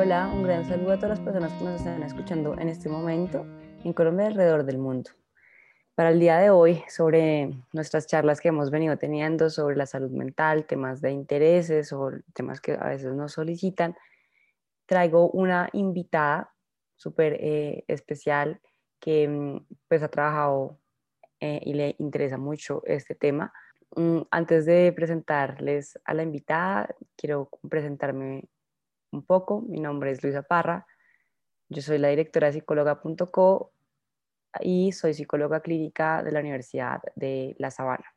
Hola, un gran saludo a todas las personas que nos están escuchando en este momento en Colombia y alrededor del mundo. Para el día de hoy, sobre nuestras charlas que hemos venido teniendo sobre la salud mental, temas de intereses o temas que a veces nos solicitan, traigo una invitada súper eh, especial que mm, pues ha trabajado eh, y le interesa mucho este tema. Mm, antes de presentarles a la invitada, quiero presentarme un poco. Mi nombre es Luisa Parra. Yo soy la directora de psicóloga.co y soy psicóloga clínica de la Universidad de La Sabana.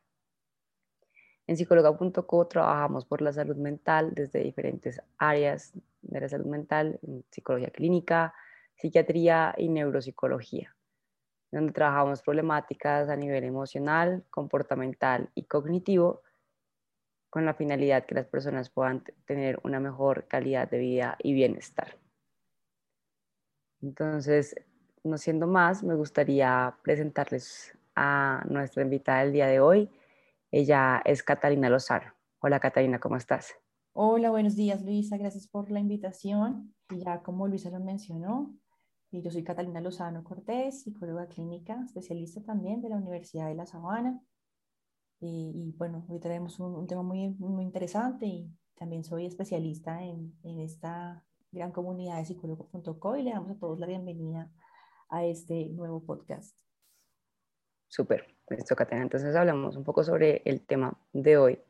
En psicóloga.co trabajamos por la salud mental desde diferentes áreas de la salud mental, psicología clínica, psiquiatría y neuropsicología, donde trabajamos problemáticas a nivel emocional, comportamental y cognitivo con la finalidad que las personas puedan tener una mejor calidad de vida y bienestar. Entonces, no siendo más, me gustaría presentarles a nuestra invitada del día de hoy. Ella es Catalina Lozano. Hola Catalina, ¿cómo estás? Hola, buenos días Luisa, gracias por la invitación. ya como Luisa lo mencionó, yo soy Catalina Lozano Cortés, psicóloga clínica, especialista también de la Universidad de La Sabana. Y, bueno, hoy tenemos un, tema muy, muy interesante y también soy especialista en, en esta gran comunidad de psicólogo.co y le damos a todos la bienvenida a este nuevo podcast. Súper, listo, Catena. Entonces hablamos un poco sobre el tema de hoy.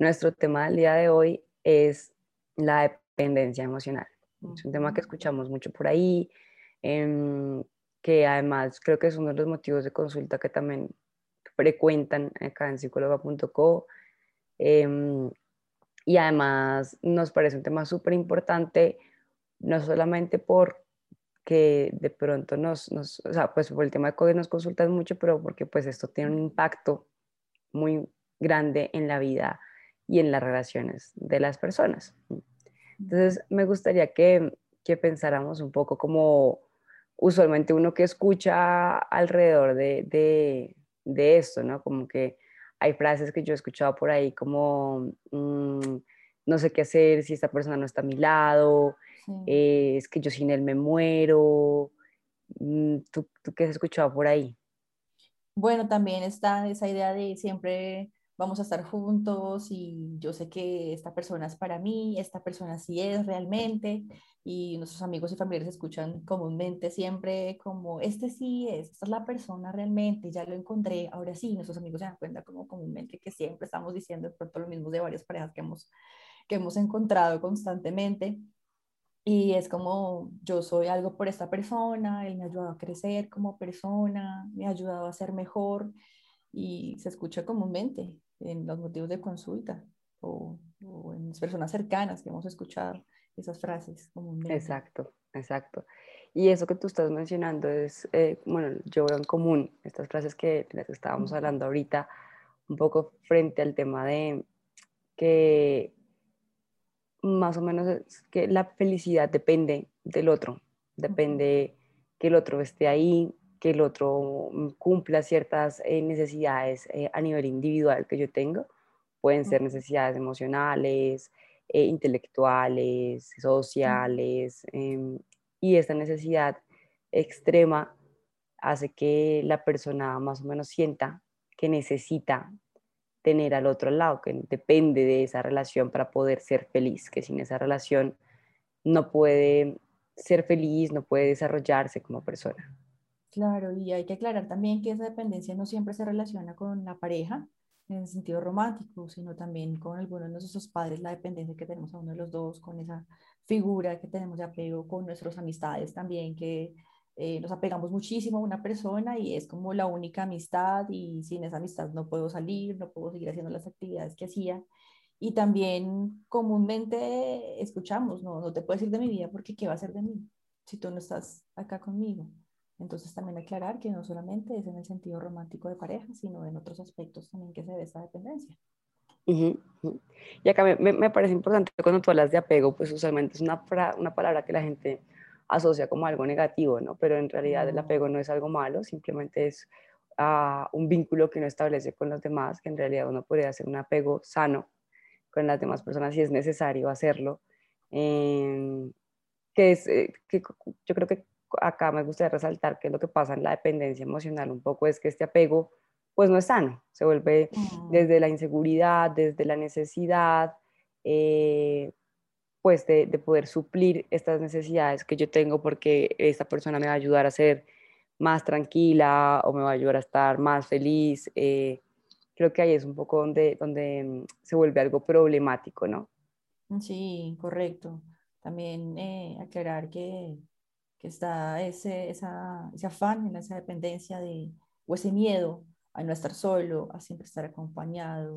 Nuestro tema del día de hoy es la dependencia emocional. Es un tema que escuchamos mucho por ahí, em, que además creo que es uno de los motivos de consulta que también frecuentan acá en psicóloga.co. Em, y además nos parece un tema súper importante, no solamente por que de pronto nos, nos, o sea, pues por el tema de COVID nos consultan mucho, pero porque pues esto tiene un impacto muy grande en la vida y en las relaciones de las personas. Entonces, me gustaría que, que pensáramos un poco como usualmente uno que escucha alrededor de, de, de esto, ¿no? Como que hay frases que yo he escuchado por ahí como, mm, no sé qué hacer si esta persona no está a mi lado, eh, es que yo sin él me muero. Mm, ¿Tú, ¿Tú qué has escuchado por ahí? Bueno, también está esa idea de siempre vamos a estar juntos y yo sé que esta persona es para mí, esta persona sí es realmente y nuestros amigos y familiares escuchan comúnmente siempre como este sí es, esta es la persona realmente, ya lo encontré, ahora sí, nuestros amigos se dan cuenta como comúnmente que siempre estamos diciendo de pronto lo mismo de varias parejas que hemos, que hemos encontrado constantemente y es como, yo soy algo por esta persona, él me ha ayudado a crecer como persona, me ha ayudado a ser mejor y se escucha comúnmente en los motivos de consulta o, en las personas cercanas que hemos escuchado esas frases comúnmente. Exacto, exacto. Y eso que tú estás mencionando es, eh, bueno, yo veo en común estas frases que las estábamos hablando ahorita, un poco frente al tema de que más o menos es que la felicidad depende del otro, depende que el otro esté ahí, que el otro cumpla ciertas eh, necesidades eh, a nivel individual que yo tengo. Pueden ser necesidades emocionales, eh, intelectuales, sociales, em, y esta necesidad extrema hace que la persona más o menos sienta que necesita tener al otro lado, que depende de esa relación para poder ser feliz, que sin esa relación no puede ser feliz, no puede desarrollarse como persona. Claro, y hay que aclarar también que esa dependencia no siempre se relaciona con la pareja en el sentido romántico, sino también con algunos de nuestros padres, la dependencia que tenemos a uno de los dos, con esa figura que tenemos de apego, con nuestras amistades también, que eh, nos apegamos muchísimo a una persona y es como la única amistad y sin esa amistad no puedo salir, no puedo seguir haciendo las actividades que hacía. Y también comúnmente escuchamos, no, no te puedes ir de mi vida porque ¿qué va a ser de mí si tú no estás acá conmigo? Entonces también aclarar que no solamente es en el sentido romántico de pareja, sino en otros aspectos también que se ve esta dependencia. Y acá me, me, parece importante cuando tú hablas de apego, pues usualmente es una, una palabra que la gente asocia como algo negativo, ¿no? Pero en realidad el apego no es algo malo, simplemente es uh, un vínculo que uno establece con los demás, que en realidad uno podría hacer un apego sano con las demás personas si es necesario hacerlo. Eh, que es, eh, que yo creo que acá me gustaría resaltar que lo que pasa en la dependencia emocional un poco es que este apego pues no es sano, se vuelve mm. desde la inseguridad, desde la necesidad, eh, pues de, poder suplir estas necesidades que yo tengo porque esta persona me va a ayudar a ser más tranquila o me va a ayudar a estar más feliz. Eh, creo que ahí es un poco donde, donde mm, se vuelve algo problemático, ¿no? Sí, correcto. También eh, aclarar que, que está ese, esa, ese afán, esa dependencia de, o ese miedo a no estar solo, a siempre estar acompañado,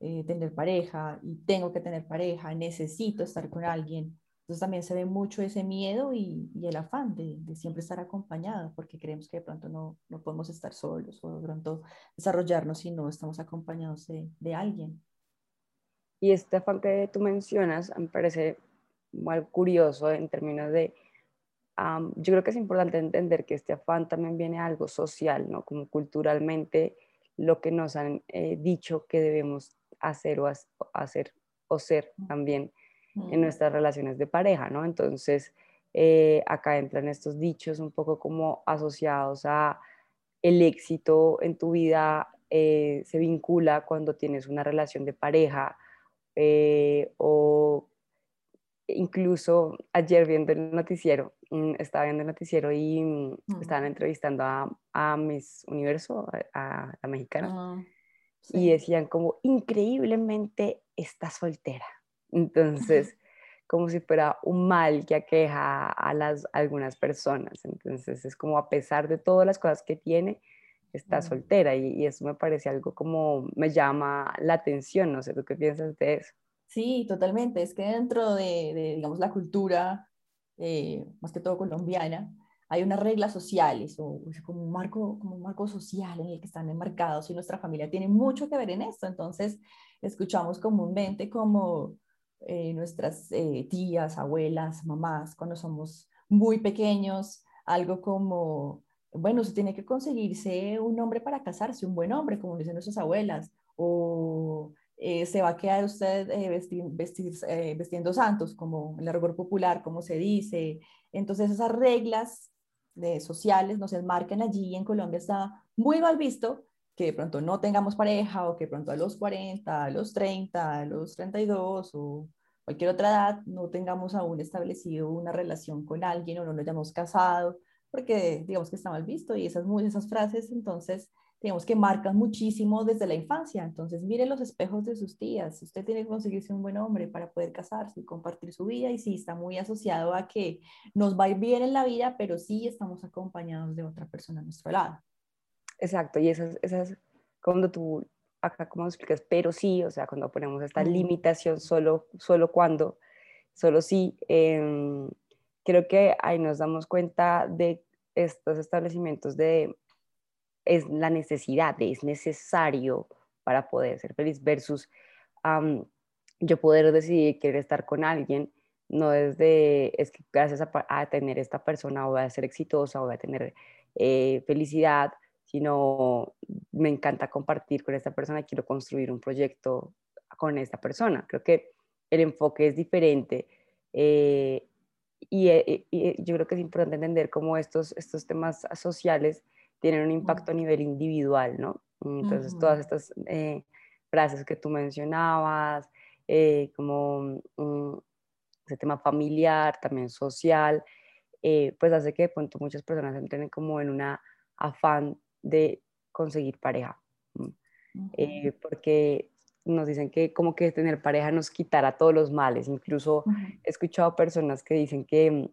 eh, tener pareja y tengo que tener pareja, necesito estar con alguien. Entonces también se ve mucho ese miedo y, y el afán de, de, siempre estar acompañado, porque creemos que de pronto no, no, podemos estar solos o de pronto desarrollarnos si no estamos acompañados de, de alguien. Y este afán que tú mencionas me parece muy curioso en términos de yo creo que es importante entender que este afán también viene a algo social, ¿no? Como culturalmente lo que nos han eh, dicho que debemos hacer o hacer o ser también en nuestras relaciones de pareja, ¿no? Entonces, eh, acá entran estos dichos un poco como asociados a el éxito en tu vida eh, se vincula cuando tienes una relación de pareja o incluso ayer viendo el noticiero, mm, estaba viendo el noticiero y mm, estaban entrevistando a, a Miss Universo, a, la mexicana, ah, y decían como, increíblemente está soltera. Entonces, como si fuera un mal que aqueja a, las, algunas personas. Entonces, es como a pesar de todas las cosas que tiene, está soltera y, y eso me parece algo como, me llama la atención, no sé, ¿tú qué piensas de eso? Sí, totalmente. Es que dentro de, digamos, la cultura, eh, más que todo colombiana, hay unas reglas sociales o como un, marco, como un marco social en el que están enmarcados y nuestra familia tiene mucho que ver en esto. Entonces, escuchamos comúnmente como eh, nuestras eh, tías, abuelas, mamás, cuando somos muy pequeños, algo como, bueno, se tiene que conseguirse un hombre para casarse, un buen hombre, como dicen nuestras abuelas, o eh, se va a quedar usted eh, eh, vestiendo santos, como el rigor popular, como se dice. Entonces esas reglas de, sociales nos enmarcan allí. En Colombia está muy mal visto que de pronto no tengamos pareja o que de pronto a los 40, a los 30, a los 32 o cualquier otra edad no tengamos aún establecido una relación con alguien o no nos hayamos casado, porque digamos que está mal visto y esas, esas frases entonces digamos que marcan muchísimo desde la infancia. Entonces, mire los espejos de sus tías. Usted tiene que conseguirse un buen hombre para poder casarse y compartir su vida. Y sí, está muy asociado a que nos va a ir bien en la vida, pero sí estamos acompañados de otra persona a nuestro lado. Exacto. Y esas, esas cuando tú, acá, ¿cómo explicas? Pero sí, o sea, cuando ponemos esta limitación solo, solo cuando, solo sí, em, creo que ahí nos damos cuenta de estos establecimientos de es la necesidad, es necesario para poder ser feliz versus yo poder decidir querer estar con alguien, no es de, es que gracias a, tener esta persona voy a ser exitosa, voy a tener eh, felicidad, sino me encanta compartir con esta persona, quiero construir un proyecto con esta persona. Creo que el enfoque es diferente eh, y, eh, y, yo creo que es importante entender cómo estos, estos temas sociales tienen un impacto a nivel individual, ¿no? Entonces, todas estas eh, frases que tú mencionabas, eh, como mm, ese tema familiar, también social, eh, pues hace que de pronto muchas personas entren como en una afán de conseguir pareja, porque nos dicen que como que tener pareja nos quitará todos los males, incluso he escuchado personas que dicen que mm,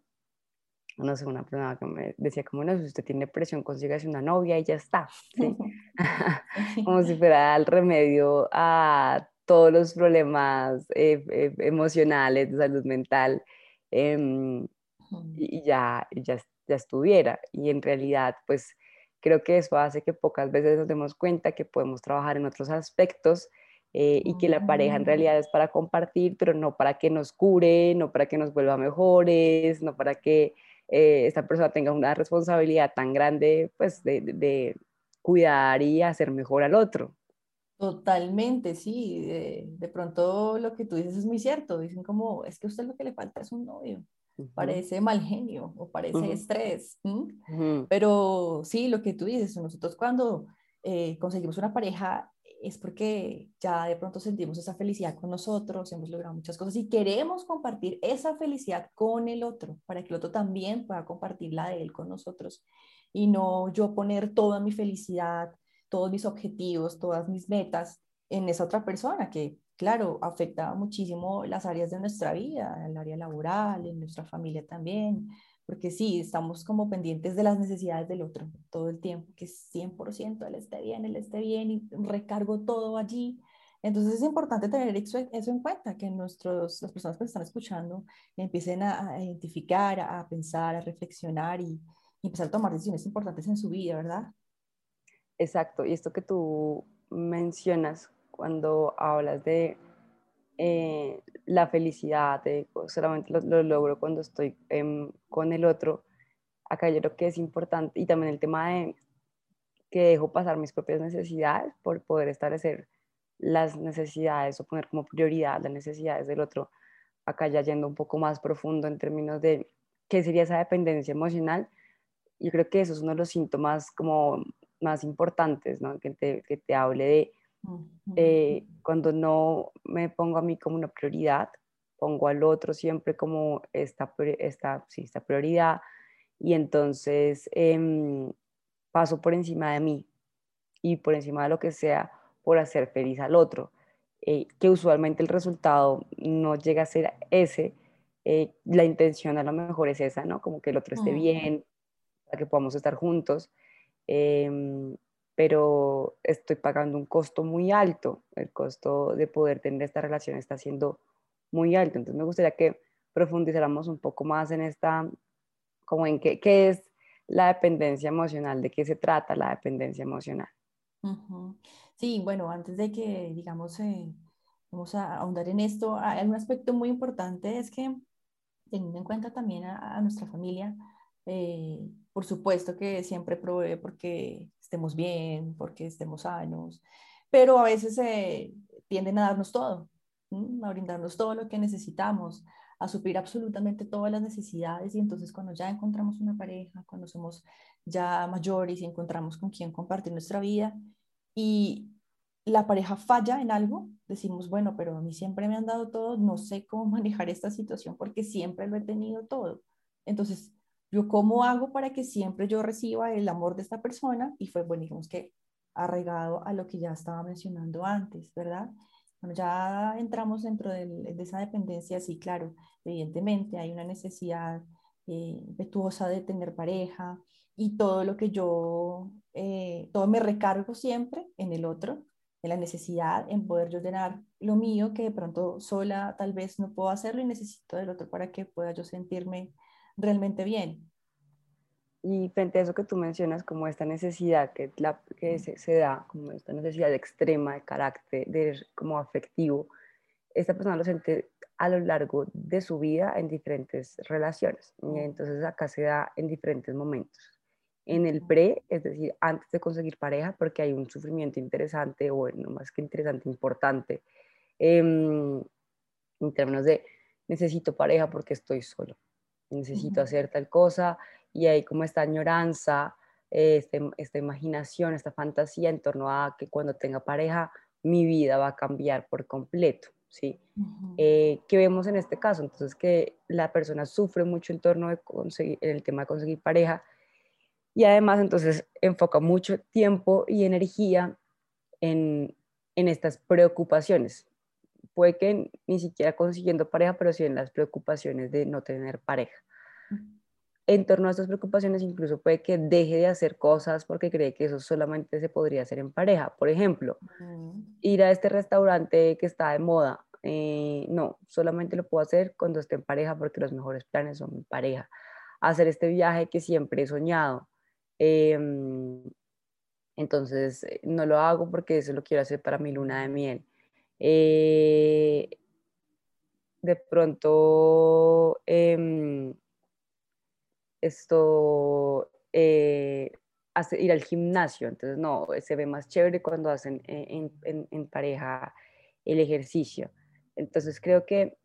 no sé, una persona que me decía como, no, si usted tiene presión, consígase una novia y ya está, ¿sí? como si fuera el remedio a todos los problemas eh, eh, emocionales de salud mental em, y, ya, ya, ya estuviera. Y en realidad, pues creo que eso hace que pocas veces nos demos cuenta que podemos trabajar en otros aspectos eh, y que la pareja en realidad es para compartir, pero no para que nos cure, no para que nos vuelva mejores, no para que eh, esta persona tenga una responsabilidad tan grande, pues, de, cuidar y hacer mejor al otro. Totalmente, sí. De, pronto lo que tú dices es muy cierto. Dicen como, es que a usted lo que le falta es un novio. parece mal genio o parece estrés. Pero sí, lo que tú dices, nosotros cuando eh, conseguimos una pareja es porque ya de pronto sentimos esa felicidad con nosotros, hemos logrado muchas cosas y queremos compartir esa felicidad con el otro, para que el otro también pueda compartir la de él con nosotros y no yo poner toda mi felicidad, todos mis objetivos, todas mis metas en esa otra persona que, claro, afecta muchísimo las áreas de nuestra vida, el área laboral, en nuestra familia también, porque sí, estamos como pendientes de las necesidades del otro todo el tiempo, que 100% él esté bien, él esté bien y recargo todo allí. Entonces es importante tener eso, en cuenta, que nuestros, las personas que están escuchando empiecen a, identificar, a, pensar, a reflexionar y, y, empezar a tomar decisiones importantes en su vida, ¿verdad? Exacto, y esto que tú mencionas cuando hablas de eh, la felicidad, solamente lo, logro cuando estoy em, con el otro. Acá yo creo que es importante, y también el tema de que dejo pasar mis propias necesidades por poder establecer las necesidades o poner como prioridad las necesidades del otro. Acá ya yendo un poco más profundo en términos de qué sería esa dependencia emocional. Yo creo que eso es uno de los síntomas como más importantes, ¿no? que, te, que te hable de eh, cuando no me pongo a mí como una prioridad, pongo al otro siempre como esta, esta, sí, esta prioridad y entonces em, paso por encima de mí y por encima de lo que sea por hacer feliz al otro, eh, que usualmente el resultado no llega a ser ese, eh, la intención a lo mejor es esa, ¿no? Como que el otro esté bien, para que podamos estar juntos. Pero estoy pagando un costo muy alto. El costo de poder tener esta relación está siendo muy alto. Entonces me gustaría que profundizáramos un poco más en esta, como en qué, qué es la dependencia emocional, de qué se trata la dependencia emocional. Sí, bueno, antes de que, digamos, eh, vamos a ahondar en esto, hay un aspecto muy importante, es que teniendo en cuenta también a, nuestra familia, eh, por supuesto que siempre provee porque estemos bien, porque estemos sanos, pero a veces eh, tienden a darnos todo, a brindarnos todo lo que necesitamos, a suplir absolutamente todas las necesidades y entonces cuando ya encontramos una pareja, cuando somos ya mayores y encontramos con quien compartir nuestra vida y la pareja falla en algo, decimos, bueno, pero a mí siempre me han dado todo, no sé cómo manejar esta situación porque siempre lo he tenido todo. Entonces, yo cómo hago para que siempre yo reciba el amor de esta persona y fue, bueno, digamos que arraigado a lo que ya estaba mencionando antes, ¿verdad? Bueno, ya entramos dentro de, esa dependencia, sí, claro, evidentemente hay una necesidad eh, impetuosa de tener pareja y todo lo que yo, eh, todo me recargo siempre en el otro, en la necesidad, en poder yo llenar lo mío que de pronto sola tal vez no puedo hacerlo y necesito del otro para que pueda yo sentirme realmente bien. Y frente a eso que tú mencionas, como esta necesidad que, la, que se, da, como esta necesidad extrema de carácter, de, como afectivo, esta persona lo siente a lo largo de su vida en diferentes relaciones. Y entonces acá se da en diferentes momentos. En el pre, es decir, antes de conseguir pareja, porque hay un sufrimiento interesante, o no más que interesante, importante, em, en términos de necesito pareja porque estoy solo necesito hacer tal cosa, y hay como esta añoranza, este, esta imaginación, esta fantasía en torno a que cuando tenga pareja mi vida va a cambiar por completo, ¿sí? Eh, ¿Qué vemos en este caso? Entonces que la persona sufre mucho en torno de conseguir, en el tema de conseguir pareja y además entonces enfoca mucho tiempo y energía en, en estas preocupaciones, puede que ni siquiera consiguiendo pareja, pero sí en las preocupaciones de no tener pareja. En torno a estas preocupaciones, incluso puede que deje de hacer cosas porque cree que eso solamente se podría hacer en pareja. Por ejemplo, ir a este restaurante que está de moda. Eh, no, solamente lo puedo hacer cuando esté en pareja porque los mejores planes son en pareja. Hacer este viaje que siempre he soñado. Em, entonces, eh, no lo hago porque eso lo quiero hacer para mi luna de miel. Eh, de pronto, em, esto, eh, hace, ir al gimnasio, entonces no, se ve más chévere cuando hacen en, pareja el ejercicio. Entonces creo que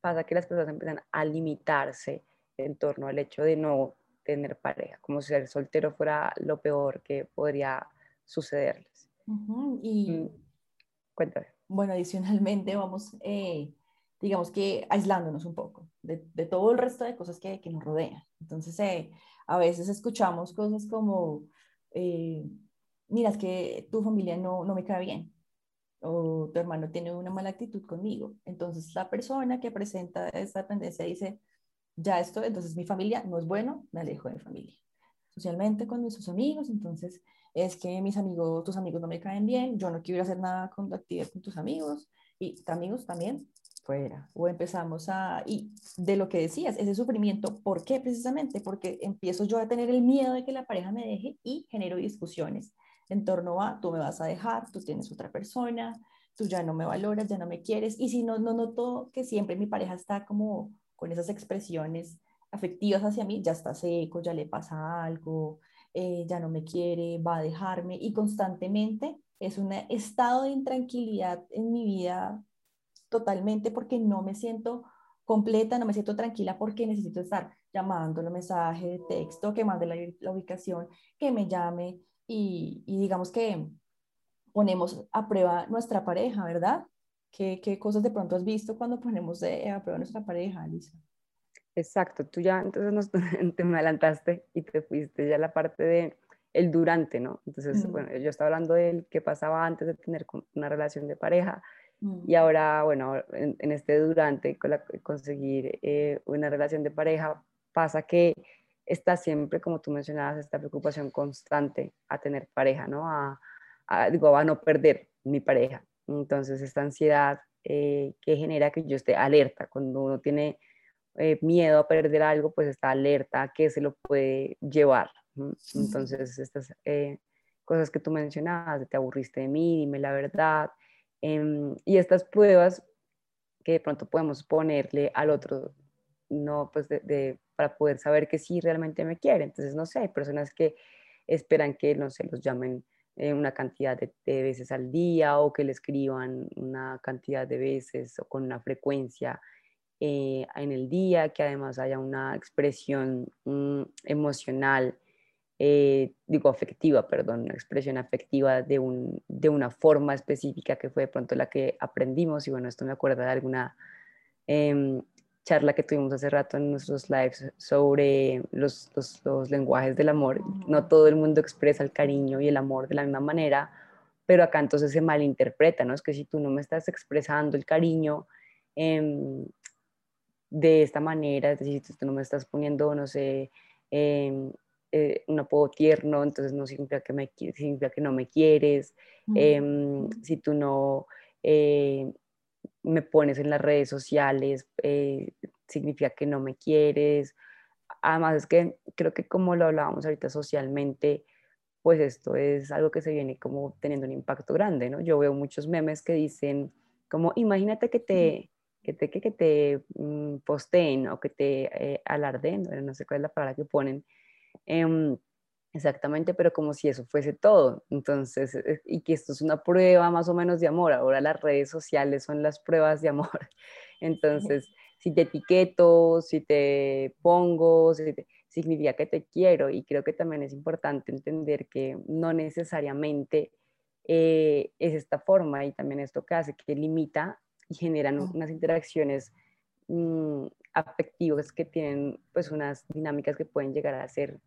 pasa que las personas empiezan a limitarse en torno al hecho de no tener pareja, como si ser soltero fuera lo peor que podría sucederles. Y mm, cuéntame. Bueno, adicionalmente vamos, eh, digamos que aislándonos un poco de, todo el resto de cosas que, nos rodean. Entonces, eh, a veces escuchamos cosas como, eh, mira, que tu familia no, no me cae bien, o tu hermano tiene una mala actitud conmigo. Entonces, la persona que presenta esta tendencia dice, ya esto, entonces mi familia no es bueno, me alejo de mi familia. Socialmente con nuestros amigos, entonces es que mis amigos, tus amigos no me caen bien, yo no quiero hacer nada con actividad con tus amigos y tus amigos también fuera. O empezamos a, y de lo que decías, ese sufrimiento, ¿por qué precisamente? Porque empiezo yo a tener el miedo de que la pareja me deje y genero discusiones en torno a, tú me vas a dejar, tú tienes otra persona, tú ya no me valoras, ya no me quieres, y si no, no noto que siempre mi pareja está como con esas expresiones afectivas hacia mí, ya está seco, ya le pasa algo, eh, ya no me quiere, va a dejarme y constantemente es un estado de intranquilidad en mi vida totalmente porque no me siento completa, no me siento tranquila porque necesito estar llamándolo mensaje de texto, que mande la, ubicación, que me llame y, digamos que ponemos a prueba nuestra pareja, ¿verdad? ¿Qué, ¿Qué, cosas de pronto has visto cuando ponemos de, a prueba nuestra pareja, Alisa? Exacto, tú ya entonces nos, te me adelantaste y te fuiste ya a la parte de el durante, ¿no? Entonces, bueno, yo estaba hablando de qué pasaba antes de tener una relación de pareja y ahora, bueno, en, este durante, con conseguir eh, una relación de pareja, pasa que está siempre, como tú mencionabas, esta preocupación constante a tener pareja, ¿no? A, digo, a no perder mi pareja. Entonces, esta ansiedad eh, que genera que yo esté alerta. Cuando uno tiene eh, miedo a perder algo, pues está alerta a que se lo puede llevar. Entonces, estas eh, cosas que tú mencionabas, te aburriste de mí, dime la verdad, em, y estas pruebas que de pronto podemos ponerle al otro, no, pues de, para poder saber que sí realmente me quiere. Entonces, no sé, hay personas que esperan que, no sé, los llamen eh, una cantidad de, veces al día o que le escriban una cantidad de veces o con una frecuencia eh, en el día, que además haya una expresión mm, emocional, eh, digo afectiva, perdón, una expresión afectiva de, un, de una forma específica que fue de pronto la que aprendimos y bueno, esto me acuerda de alguna em, charla que tuvimos hace rato en nuestros lives sobre los, los, lenguajes del amor. No todo el mundo expresa el cariño y el amor de la misma manera, pero acá entonces se malinterpreta, ¿no? Es que si tú no me estás expresando el cariño em, de esta manera, es decir, si tú no me estás poniendo, no sé, em, eh, un apodo tierno, entonces no significa que, me, significa que no me quieres, em, si tú no eh, me pones en las redes sociales, eh, significa que no me quieres. Además es que creo que como lo hablábamos ahorita socialmente, pues esto es algo que se viene como teniendo un impacto grande, ¿no? Yo veo muchos memes que dicen como, imagínate que te, que te, que, te mm, posteen o que te eh, alarden, no sé cuál es la palabra que ponen, em, Exactamente, pero como si eso fuese todo. Entonces, eh, y que esto es una prueba más o menos de amor. Ahora las redes sociales son las pruebas de amor. Entonces, si te etiqueto, si te pongo, significa que te quiero. Y creo que también es importante entender que no necesariamente eh, es esta forma y también esto que hace que limita y generan unas interacciones mm, afectivas que tienen pues unas dinámicas que pueden llegar a ser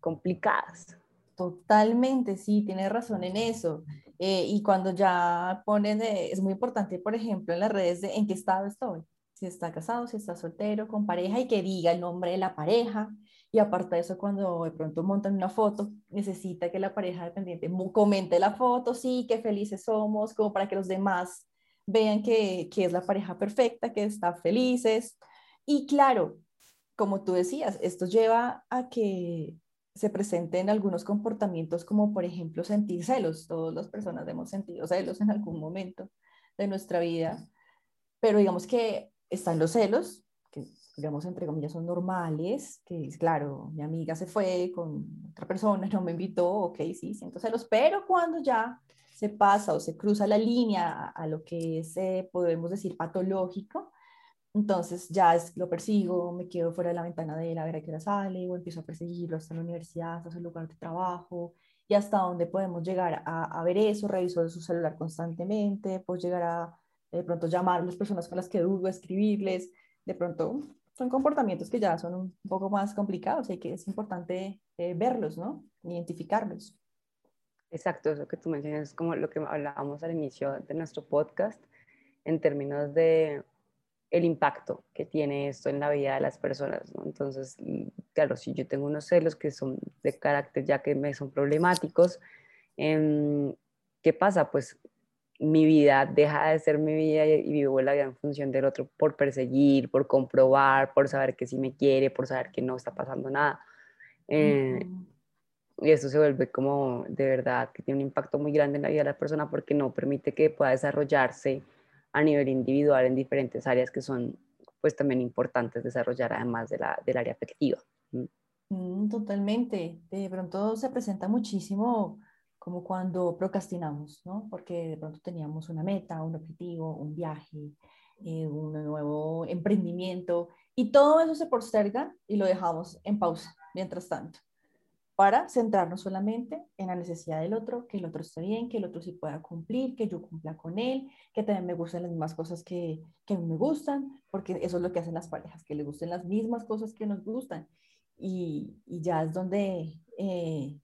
complicadas. Totalmente, sí, tienes razón en eso. Eh, y cuando ya ponen, es muy importante, por ejemplo, en las redes de en qué estado estoy, si está casado, si está soltero, con pareja, y que diga el nombre de la pareja. Y aparte de eso, cuando de pronto montan una foto, necesita que la pareja dependiente comente la foto, sí, qué felices somos, como para que los demás vean que, que es la pareja perfecta, que está felices. Y claro, como tú decías, esto lleva a que se presenten algunos comportamientos como por ejemplo sentir celos. Todas las personas hemos sentido celos en algún momento de nuestra vida, pero digamos que están los celos, que digamos entre comillas son normales, que es claro, mi amiga se fue con otra persona, no me invitó, ok, sí, siento celos, pero cuando ya se pasa o se cruza la línea a, lo que es, eh, podemos decir, patológico, entonces ya lo persigo, me quedo fuera de la ventana de él a ver a qué hora sale, o empiezo a perseguirlo hasta la universidad, hasta su lugar de trabajo, y hasta dónde podemos llegar a, ver eso, reviso su celular constantemente, pues llegar a de pronto llamar a las personas con las que dudo, escribirles, de pronto son comportamientos que ya son un poco más complicados y que es importante eh, verlos, ¿no? Identificarlos. Exacto, eso que tú mencionas es como lo que hablábamos al inicio de nuestro podcast en términos de el impacto que tiene esto en la vida de las personas, ¿no? Entonces, claro, si yo tengo unos celos que son de carácter ya que me son problemáticos, em, ¿qué pasa? Pues mi vida deja de ser mi vida y vivo la vida en función del otro por perseguir, por comprobar, por saber que sí me quiere, por saber que no está pasando nada. Eh, y eso se vuelve como de verdad que tiene un impacto muy grande en la vida de la persona porque no permite que pueda desarrollarse a nivel individual en diferentes áreas que son pues también importantes desarrollar además de la, del área afectiva. Mm, totalmente. De pronto se presenta muchísimo como cuando procrastinamos, ¿no? Porque de pronto teníamos una meta, un objetivo, un viaje, eh, un nuevo emprendimiento y todo eso se posterga y lo dejamos en pausa mientras tanto para centrarnos solamente en la necesidad del otro, que el otro esté bien, que el otro sí pueda cumplir, que yo cumpla con él, que también me gusten las mismas cosas que, que me gustan, porque eso es lo que hacen las parejas, que le gusten las mismas cosas que nos gustan. Y, y ya es donde eh,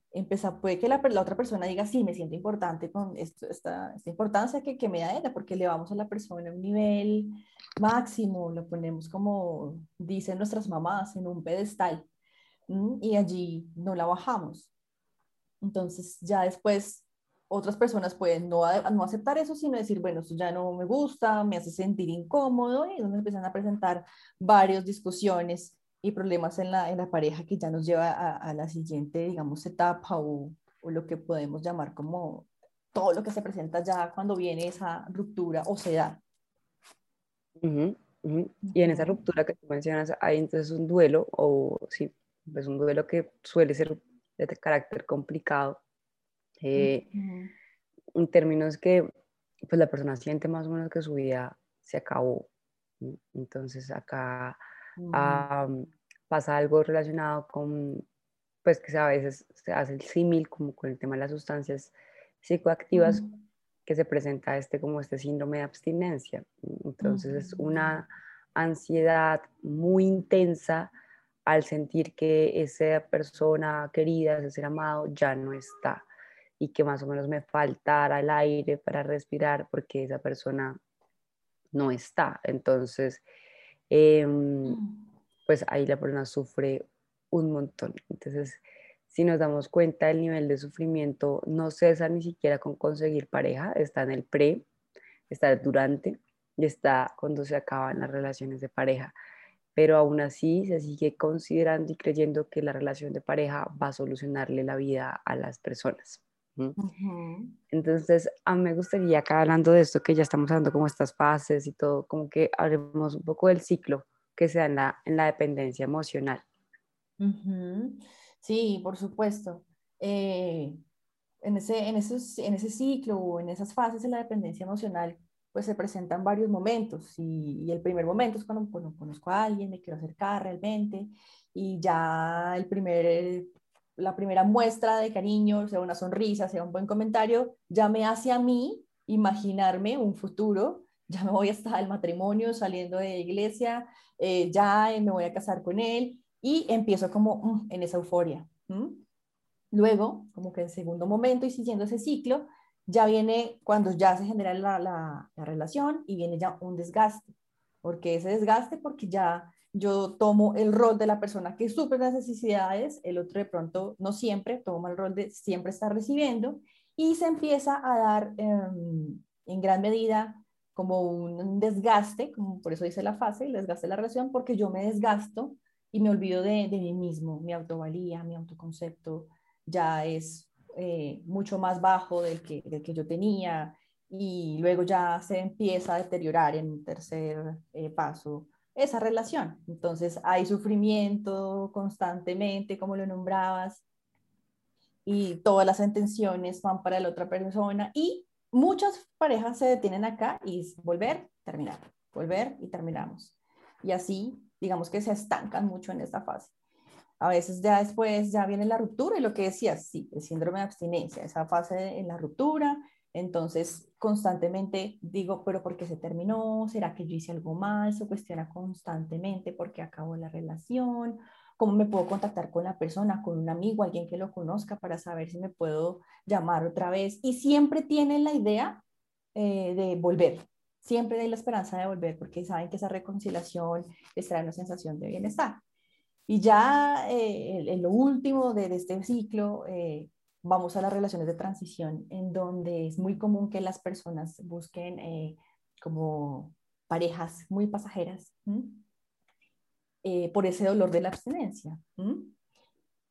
puede que la, la, otra persona diga, sí, me siento importante con esto, esta, esta, importancia que, que, me da ella, porque le vamos a la persona a un nivel máximo, lo ponemos como dicen nuestras mamás, en un pedestal, y allí no la bajamos. Entonces ya después otras personas pueden no, no aceptar eso, sino decir, bueno, esto ya no me gusta, me hace sentir incómodo, y entonces empiezan a presentar varias discusiones y problemas en la, en la pareja que ya nos lleva a, a la siguiente, digamos, etapa o, o, lo que podemos llamar como todo lo que se presenta ya cuando viene esa ruptura o se da. Y en esa ruptura que tú mencionas, hay entonces un duelo, o sí, es un duelo que suele ser de carácter complicado, eh, en términos que pues la persona siente más o menos que su vida se acabó. Entonces acá pasa algo relacionado con, pues que a veces se hace el símil como con el tema de las sustancias psicoactivas, que se presenta este como este síndrome de abstinencia. Entonces es una ansiedad muy intensa al sentir que esa persona querida, ese ser amado, ya no está y que más o menos me faltara el aire para respirar porque esa persona no está. Entonces, eh, pues ahí la persona sufre un montón. Entonces, si nos damos cuenta, el nivel de sufrimiento no cesa ni siquiera con conseguir pareja, está en el pre, está durante y está cuando se acaban las relaciones de pareja. Pero aún así se sigue considerando y creyendo que la relación de pareja va a solucionarle la vida a las personas. Entonces, a mí me gustaría acá hablando de esto, que ya estamos hablando como estas fases y todo, como que hablemos un poco del ciclo que sea en la, en la dependencia emocional. Sí, por supuesto. Eh, en, ese, en, esos, en ese ciclo o en esas fases de la dependencia emocional, pues se presentan varios momentos y, el primer momento es cuando, conozco a alguien, me quiero acercar realmente y ya el primer, la primera muestra de cariño, sea una sonrisa, sea un buen comentario, ya me hace a mí imaginarme un futuro ya me voy hasta el matrimonio, saliendo de iglesia, eh, ya me voy a casar con él y empiezo como mm, en esa euforia. Luego, como que en segundo momento y siguiendo ese ciclo, ya viene cuando ya se genera la, la, relación y viene ya un desgaste. porque ese desgaste? Porque ya yo tomo el rol de la persona que suple las necesidades, el otro de pronto no siempre toma el rol de siempre estar recibiendo y se empieza a dar em, en gran medida como un desgaste, como por eso dice la fase, el desgaste de la relación, porque yo me desgasto y me olvido de, de mí mismo, mi autovalía, mi autoconcepto ya es eh, mucho más bajo del que, yo tenía y luego ya se empieza a deteriorar en tercer eh, paso esa relación. Entonces hay sufrimiento constantemente, como lo nombrabas, y todas las intenciones van para la otra persona y muchas parejas se detienen acá y es volver, terminar, volver y terminamos. y así, digamos que se estancan mucho en esta fase. A veces ya después ya viene la ruptura y lo que decías, sí, el síndrome de abstinencia, esa fase en la ruptura, entonces constantemente digo, pero ¿por qué se terminó? ¿Será que yo hice algo mal? Se cuestiona constantemente por qué acabó la relación cómo me puedo contactar con la persona, con un amigo, alguien que lo conozca para saber si me puedo llamar otra vez. Y siempre tienen la idea eh, de volver, siempre hay la esperanza de volver porque saben que esa reconciliación les trae una sensación de bienestar. Y ya eh, en lo último de, este ciclo, eh, vamos a las relaciones de transición, en donde es muy común que las personas busquen como parejas muy pasajeras. Eh, por ese dolor de la abstinencia.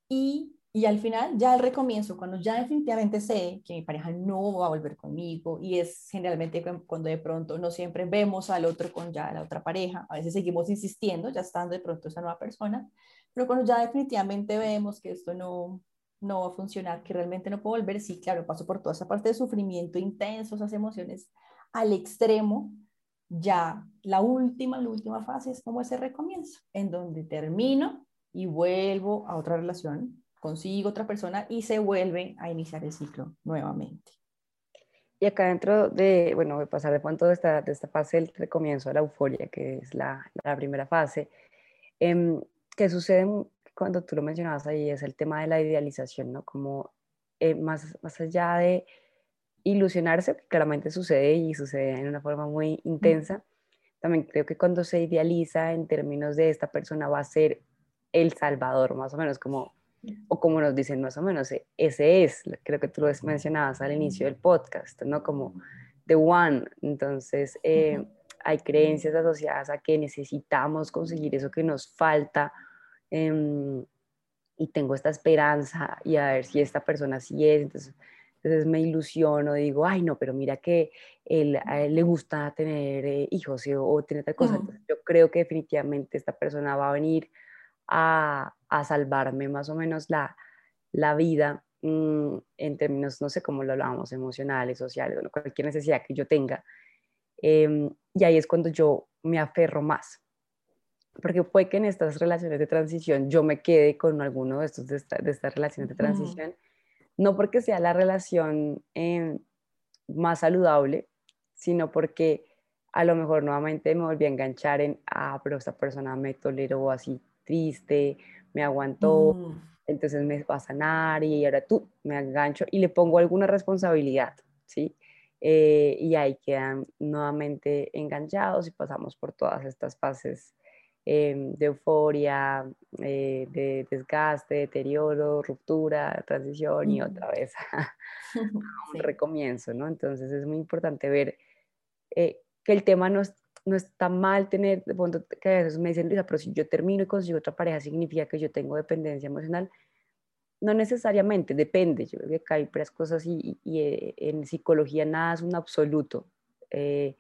Y, y, al final, ya el recomienzo, cuando ya definitivamente sé que mi pareja no va a volver conmigo, y es generalmente cuando de pronto no siempre vemos al otro con ya la otra pareja, a veces seguimos insistiendo, ya estando de pronto esa nueva persona, pero cuando ya definitivamente vemos que esto no, no va a funcionar, que realmente no puedo volver, sí, claro, paso por toda esa parte de sufrimiento intenso, esas emociones al extremo, ya la última, la última fase es como ese recomienzo, en donde termino y vuelvo a otra relación, consigo otra persona y se vuelve a iniciar el ciclo nuevamente. Y acá dentro de, bueno, de pasar de cuánto de esta, de esta fase del recomienzo a la euforia, que es la, la primera fase, eh, ¿qué sucede cuando tú lo mencionabas ahí? Es el tema de la idealización, ¿no? Como eh, más, más allá de ilusionarse, que claramente sucede y sucede en una forma muy intensa. También creo que cuando se idealiza en términos de esta persona va a ser el salvador, más o menos como, o como nos dicen más o menos, e, ese es, creo que tú lo mencionabas al inicio del podcast, ¿no? Como the one. Entonces, eh, hay creencias asociadas a que necesitamos conseguir eso que nos falta. Em, y tengo esta esperanza y a ver si esta persona sí es. Entonces, entonces me ilusiono, digo, ay, no, pero mira que él, a él le gusta tener eh, hijos o, tener tal cosa. yo creo que definitivamente esta persona va a venir a, a salvarme más o menos la, la vida mm, en términos, no sé cómo lo hablábamos, emocionales, sociales, bueno, cualquier necesidad que yo tenga. Em, y ahí es cuando yo me aferro más. Porque puede que en estas relaciones de transición yo me quede con alguno de, estos, de, estas relaciones de transición no porque sea la relación em, más saludable, sino porque a lo mejor nuevamente me volví a enganchar en, ah, pero esta persona me toleró así triste, me aguantó, mm. entonces me va a sanar y ahora tú me engancho y le pongo alguna responsabilidad, ¿sí? Eh, y ahí quedan nuevamente enganchados y pasamos por todas estas fases Em, de euforia, eh, de desgaste, deterioro, ruptura, transición y otra vez un recomienzo, ¿no? Entonces es muy importante ver eh, que el tema no, es, no está mal tener, de pronto que a veces me dicen, Luisa, pero si yo termino y consigo otra pareja, significa que yo tengo dependencia emocional. No necesariamente, depende. Yo creo que hay varias cosas y, eh, en psicología nada es un absoluto. Eh,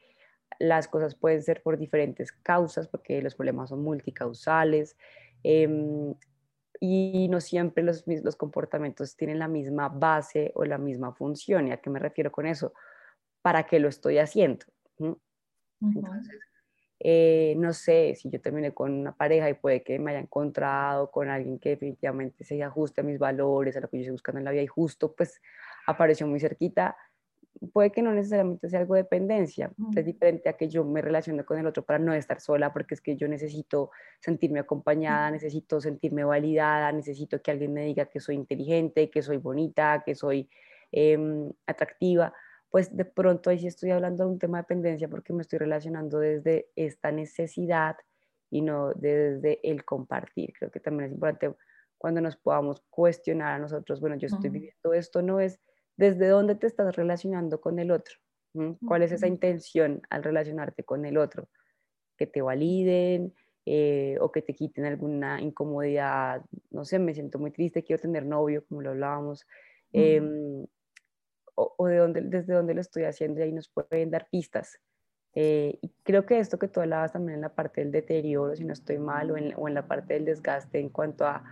las cosas pueden ser por diferentes causas, porque los problemas son multicausales em, y no siempre los, los comportamientos tienen la misma base o la misma función. ¿Y a qué me refiero con eso? ¿Para qué lo estoy haciendo? Entonces, eh, no sé si yo terminé con una pareja y puede que me haya encontrado con alguien que definitivamente se ajuste a mis valores, a lo que yo estoy buscando en la vida y justo pues apareció muy cerquita puede que no necesariamente sea algo de dependencia, es diferente a que yo me relacione con el otro para no estar sola, porque es que yo necesito sentirme acompañada, necesito sentirme validada, necesito que alguien me diga que soy inteligente, que soy bonita, que soy em, atractiva, pues de pronto ahí sí estoy hablando de un tema de dependencia porque me estoy relacionando desde esta necesidad y no desde el compartir. Creo que también es importante cuando nos podamos cuestionar a nosotros, bueno, yo estoy viviendo esto, no es desde dónde te estás relacionando con el otro. ¿Cuál es esa intención al relacionarte con el otro? Que te validen eh, o que te quiten alguna incomodidad. No sé, me siento muy triste, quiero tener novio, como lo hablábamos. O, de dónde, desde dónde lo estoy haciendo y ahí nos pueden dar pistas. Eh, y creo que esto que tú hablabas también en la parte del deterioro, si no estoy mal, o en, o en la parte del desgaste en cuanto a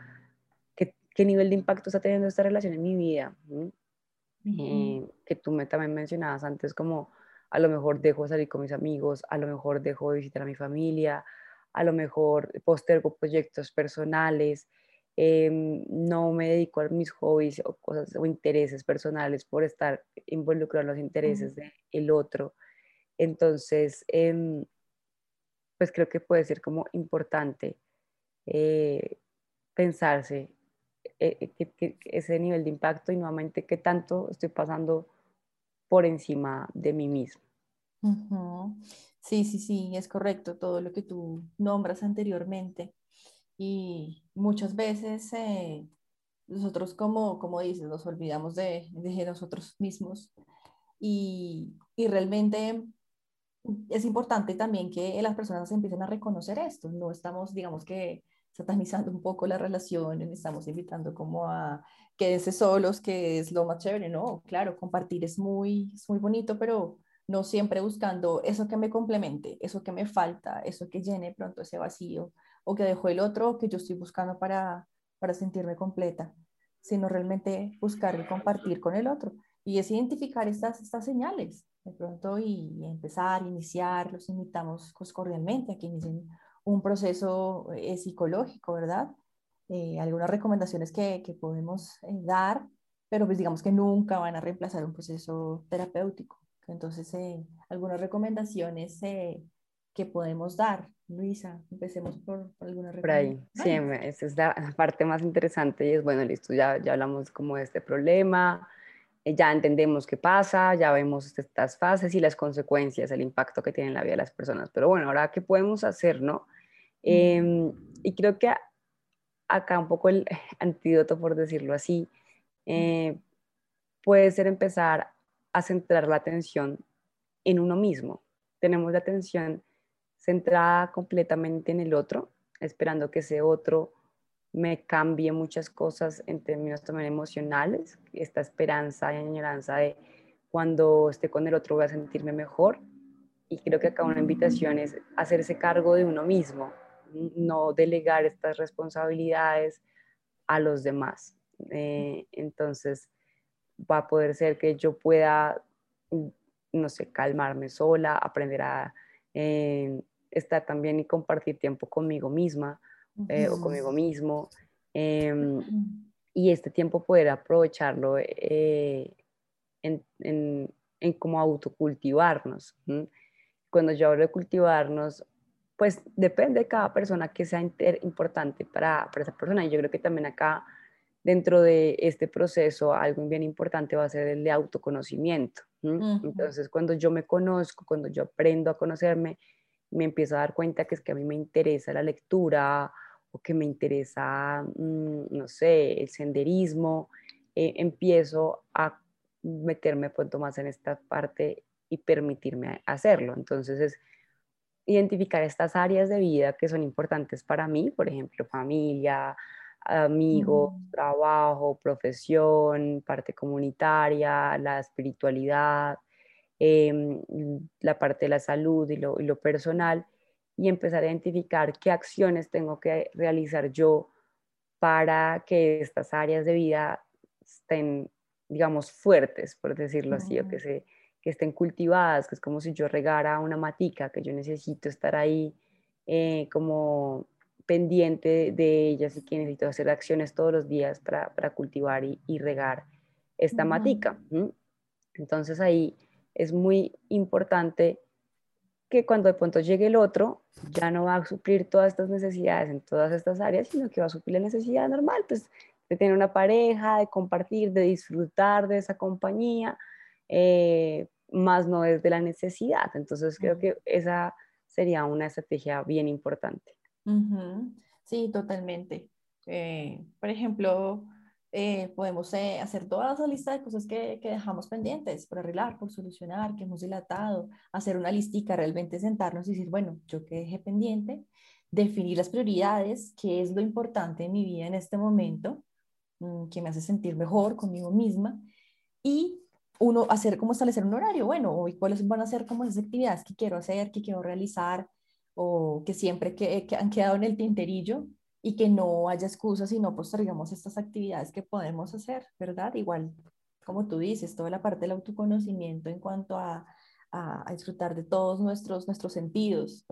qué, qué, nivel de impacto está teniendo esta relación en mi vida. Eh, que tú me, también mencionabas antes, como a lo mejor dejo de salir con mis amigos, a lo mejor dejo de visitar a mi familia, a lo mejor postergo proyectos personales, em, no me dedico a mis hobbies o cosas o intereses personales por estar involucrado en los intereses del otro. Entonces, em, pues creo que puede ser como importante eh, pensarse eh, que, ese nivel de impacto y nuevamente qué tanto estoy pasando por encima de mí mismo. Sí, sí, sí, es correcto todo lo que tú nombras anteriormente. Y muchas veces eh, nosotros, como, como dices, nos olvidamos de, de nosotros mismos y, y, realmente es importante también que las personas empiecen a reconocer esto. No estamos, digamos que, satanizando un poco la relación, estamos invitando como a quédense solos, que es lo más chévere, ¿no? Claro, compartir es muy, es muy bonito, pero no siempre buscando eso que me complemente, eso que me falta, eso que llene pronto ese vacío o que dejó el otro que yo estoy buscando para, para sentirme completa, sino realmente buscar y compartir con el otro. Y es identificar estas, estas señales de pronto y, empezar, iniciar, los invitamos pues, cordialmente a que inicien un proceso eh, psicológico, ¿verdad? Eh, algunas recomendaciones que, que podemos eh, dar, pero pues digamos que nunca van a reemplazar un proceso terapéutico. Entonces, algunas recomendaciones que podemos dar. Luisa, empecemos por, alguna recomendación. Por ahí, sí, esa es la parte más interesante y es, bueno, listo, ya, ya hablamos como de este problema, ya entendemos qué pasa, ya vemos estas fases y las consecuencias, el impacto que tiene en la vida de las personas. Pero bueno, ahora, ¿qué podemos hacer, no? Em, y creo que acá un poco el antídoto, por decirlo así, eh, puede ser empezar a centrar la atención en uno mismo. Tenemos la atención centrada completamente en el otro, esperando que ese otro me cambie muchas cosas en términos también emocionales, esta esperanza y añoranza de cuando esté con el otro voy a sentirme mejor. Y creo que acá una invitación es hacerse cargo de uno mismo, no delegar estas responsabilidades a los demás. Eh, entonces, va a poder ser que yo pueda, no sé, calmarme sola, aprender a eh, estar también y compartir tiempo conmigo misma eh, o conmigo mismo. Em, y este tiempo poder aprovecharlo en, en, en como autocultivarnos. Cuando yo hablo de cultivarnos, pues depende de cada persona que sea importante para, para, esa persona. Y yo creo que también acá, dentro de este proceso, algo bien importante va a ser el de autoconocimiento. Entonces, cuando yo me conozco, cuando yo aprendo a conocerme, me empiezo a dar cuenta que es que a mí me interesa la lectura o que me interesa, mm, no sé, el senderismo, eh, empiezo a meterme punto más en esta parte y permitirme hacerlo. Entonces es identificar estas áreas de vida que son importantes para mí, por ejemplo, familia, amigos, trabajo, profesión, parte comunitaria, la espiritualidad, em, la parte de la salud y lo, y lo, personal, y empezar a identificar qué acciones tengo que realizar yo para que estas áreas de vida estén, digamos, fuertes, por decirlo así, o que se que estén cultivadas, que es como si yo regara una matica, que yo necesito estar ahí eh, como pendiente de ellas y que necesito hacer acciones todos los días para, para cultivar y, y, regar esta matica. Entonces ahí es muy importante que cuando de pronto llegue el otro, ya no va a suplir todas estas necesidades en todas estas áreas, sino que va a suplir la necesidad normal, pues de tener una pareja, de compartir, de disfrutar de esa compañía, eh, más no desde la necesidad. Entonces creo que esa sería una estrategia bien importante. Sí, totalmente. Eh, por ejemplo, eh, podemos eh, hacer toda esa lista de cosas que, que, dejamos pendientes por arreglar, por solucionar, que hemos dilatado, hacer una listica, realmente sentarnos y decir, bueno, yo que dejé pendiente, definir las prioridades, qué es lo importante en mi vida en este momento, mm, que me hace sentir mejor conmigo misma y uno hacer como establecer un horario, bueno, hoy cuáles van a ser como esas actividades que quiero hacer, que quiero realizar o que siempre que, han quedado en el tinterillo y que no haya excusas y no postergamos estas actividades que podemos hacer, ¿verdad? Igual, como tú dices, toda la parte del autoconocimiento en cuanto a, a, disfrutar de todos nuestros, nuestros sentidos.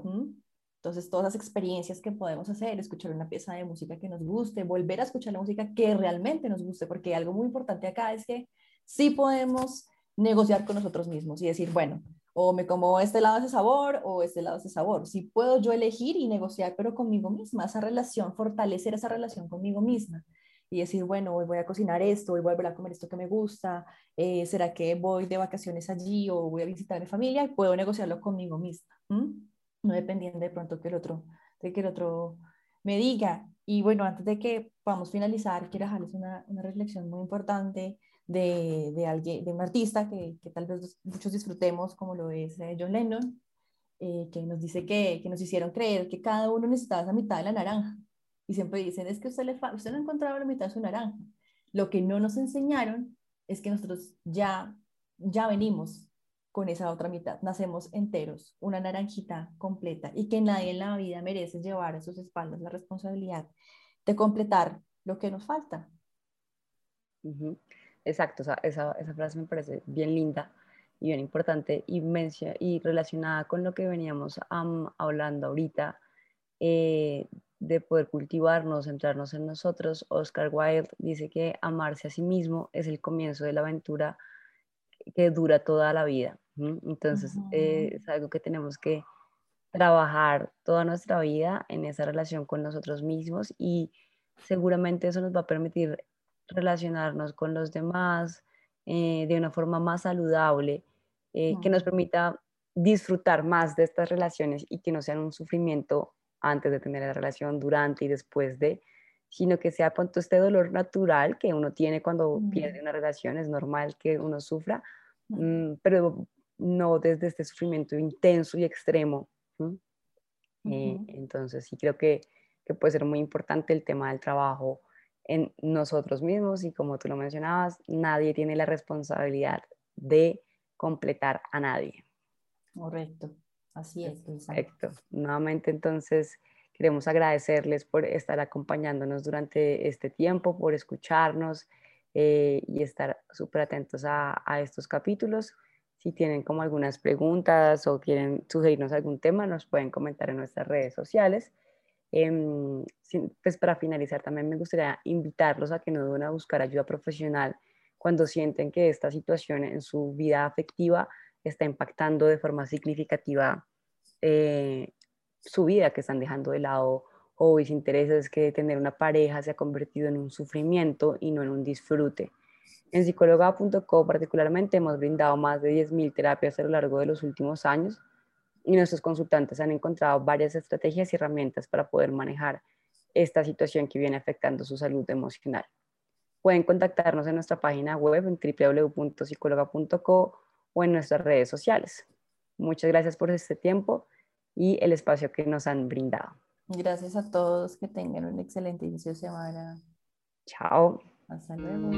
Entonces, todas las experiencias que podemos hacer, escuchar una pieza de música que nos guste, volver a escuchar la música que realmente nos guste, porque algo muy importante acá es que sí podemos negociar con nosotros mismos y decir, bueno, o me como este lado ese sabor o este lado ese sabor. Si puedo yo elegir y negociar, pero conmigo misma, esa relación, fortalecer esa relación conmigo misma y decir, bueno, hoy voy a cocinar esto, hoy voy a volver a comer esto que me gusta, eh, ¿será que voy de vacaciones allí o voy a visitar a mi familia? Y puedo negociarlo conmigo misma, no dependiendo de pronto que el otro, de que el otro me diga. Y bueno, antes de que podamos finalizar, quiero dejarles una, una reflexión muy importante de, de, alguien, de un artista que, que, tal vez muchos disfrutemos, como lo es eh, John Lennon, eh, que nos dice que, que, nos hicieron creer que cada uno necesitaba esa mitad de la naranja. Y siempre dicen, es que usted, le usted no encontraba la mitad de su naranja. Lo que no nos enseñaron es que nosotros ya, ya venimos con esa otra mitad, nacemos enteros, una naranjita completa, y que nadie en la vida merece llevar a sus espaldas la responsabilidad de completar lo que nos falta. Exacto, esa, esa, esa, frase me parece bien linda y bien importante y, y relacionada con lo que veníamos hablando ahorita, eh, de poder cultivarnos, centrarnos en nosotros. Oscar Wilde dice que amarse a sí mismo es el comienzo de la aventura que dura toda la vida. Entonces, eh, es algo que tenemos que trabajar toda nuestra vida en esa relación con nosotros mismos y seguramente eso nos va a permitir relacionarnos con los demás eh, de una forma más saludable, eh, que nos permita disfrutar más de estas relaciones y que no sean un sufrimiento antes de tener la relación, durante y después de, sino que sea punto este dolor natural que uno tiene cuando pierde una relación, es normal que uno sufra, mm, pero no desde este sufrimiento intenso y extremo. Eh, entonces sí creo que, que puede ser muy importante el tema del trabajo en nosotros mismos y como tú lo mencionabas, nadie tiene la responsabilidad de completar a nadie. Correcto, así es. Perfecto. Nuevamente entonces queremos agradecerles por estar acompañándonos durante este tiempo, por escucharnos eh, y estar súper atentos a, a estos capítulos. Si tienen como algunas preguntas o quieren sugerirnos algún tema, nos pueden comentar en nuestras redes sociales. Em, pues para finalizar, también me gustaría invitarlos a que no duden a buscar ayuda profesional cuando sienten que esta situación en su vida afectiva está impactando de forma significativa eh, su vida, que están dejando de lado hobbies, intereses, que tener una pareja se ha convertido en un sufrimiento y no en un disfrute. En psicóloga.co particularmente hemos brindado más de 10.000 terapias a lo largo de los últimos años y nuestros consultantes han encontrado varias estrategias y herramientas para poder manejar esta situación que viene afectando su salud emocional. Pueden contactarnos en nuestra página web en www.psicologa.co o en nuestras redes sociales. Muchas gracias por este tiempo y el espacio que nos han brindado. Gracias a todos, que tengan un excelente inicio de semana. Chao. Hasta luego.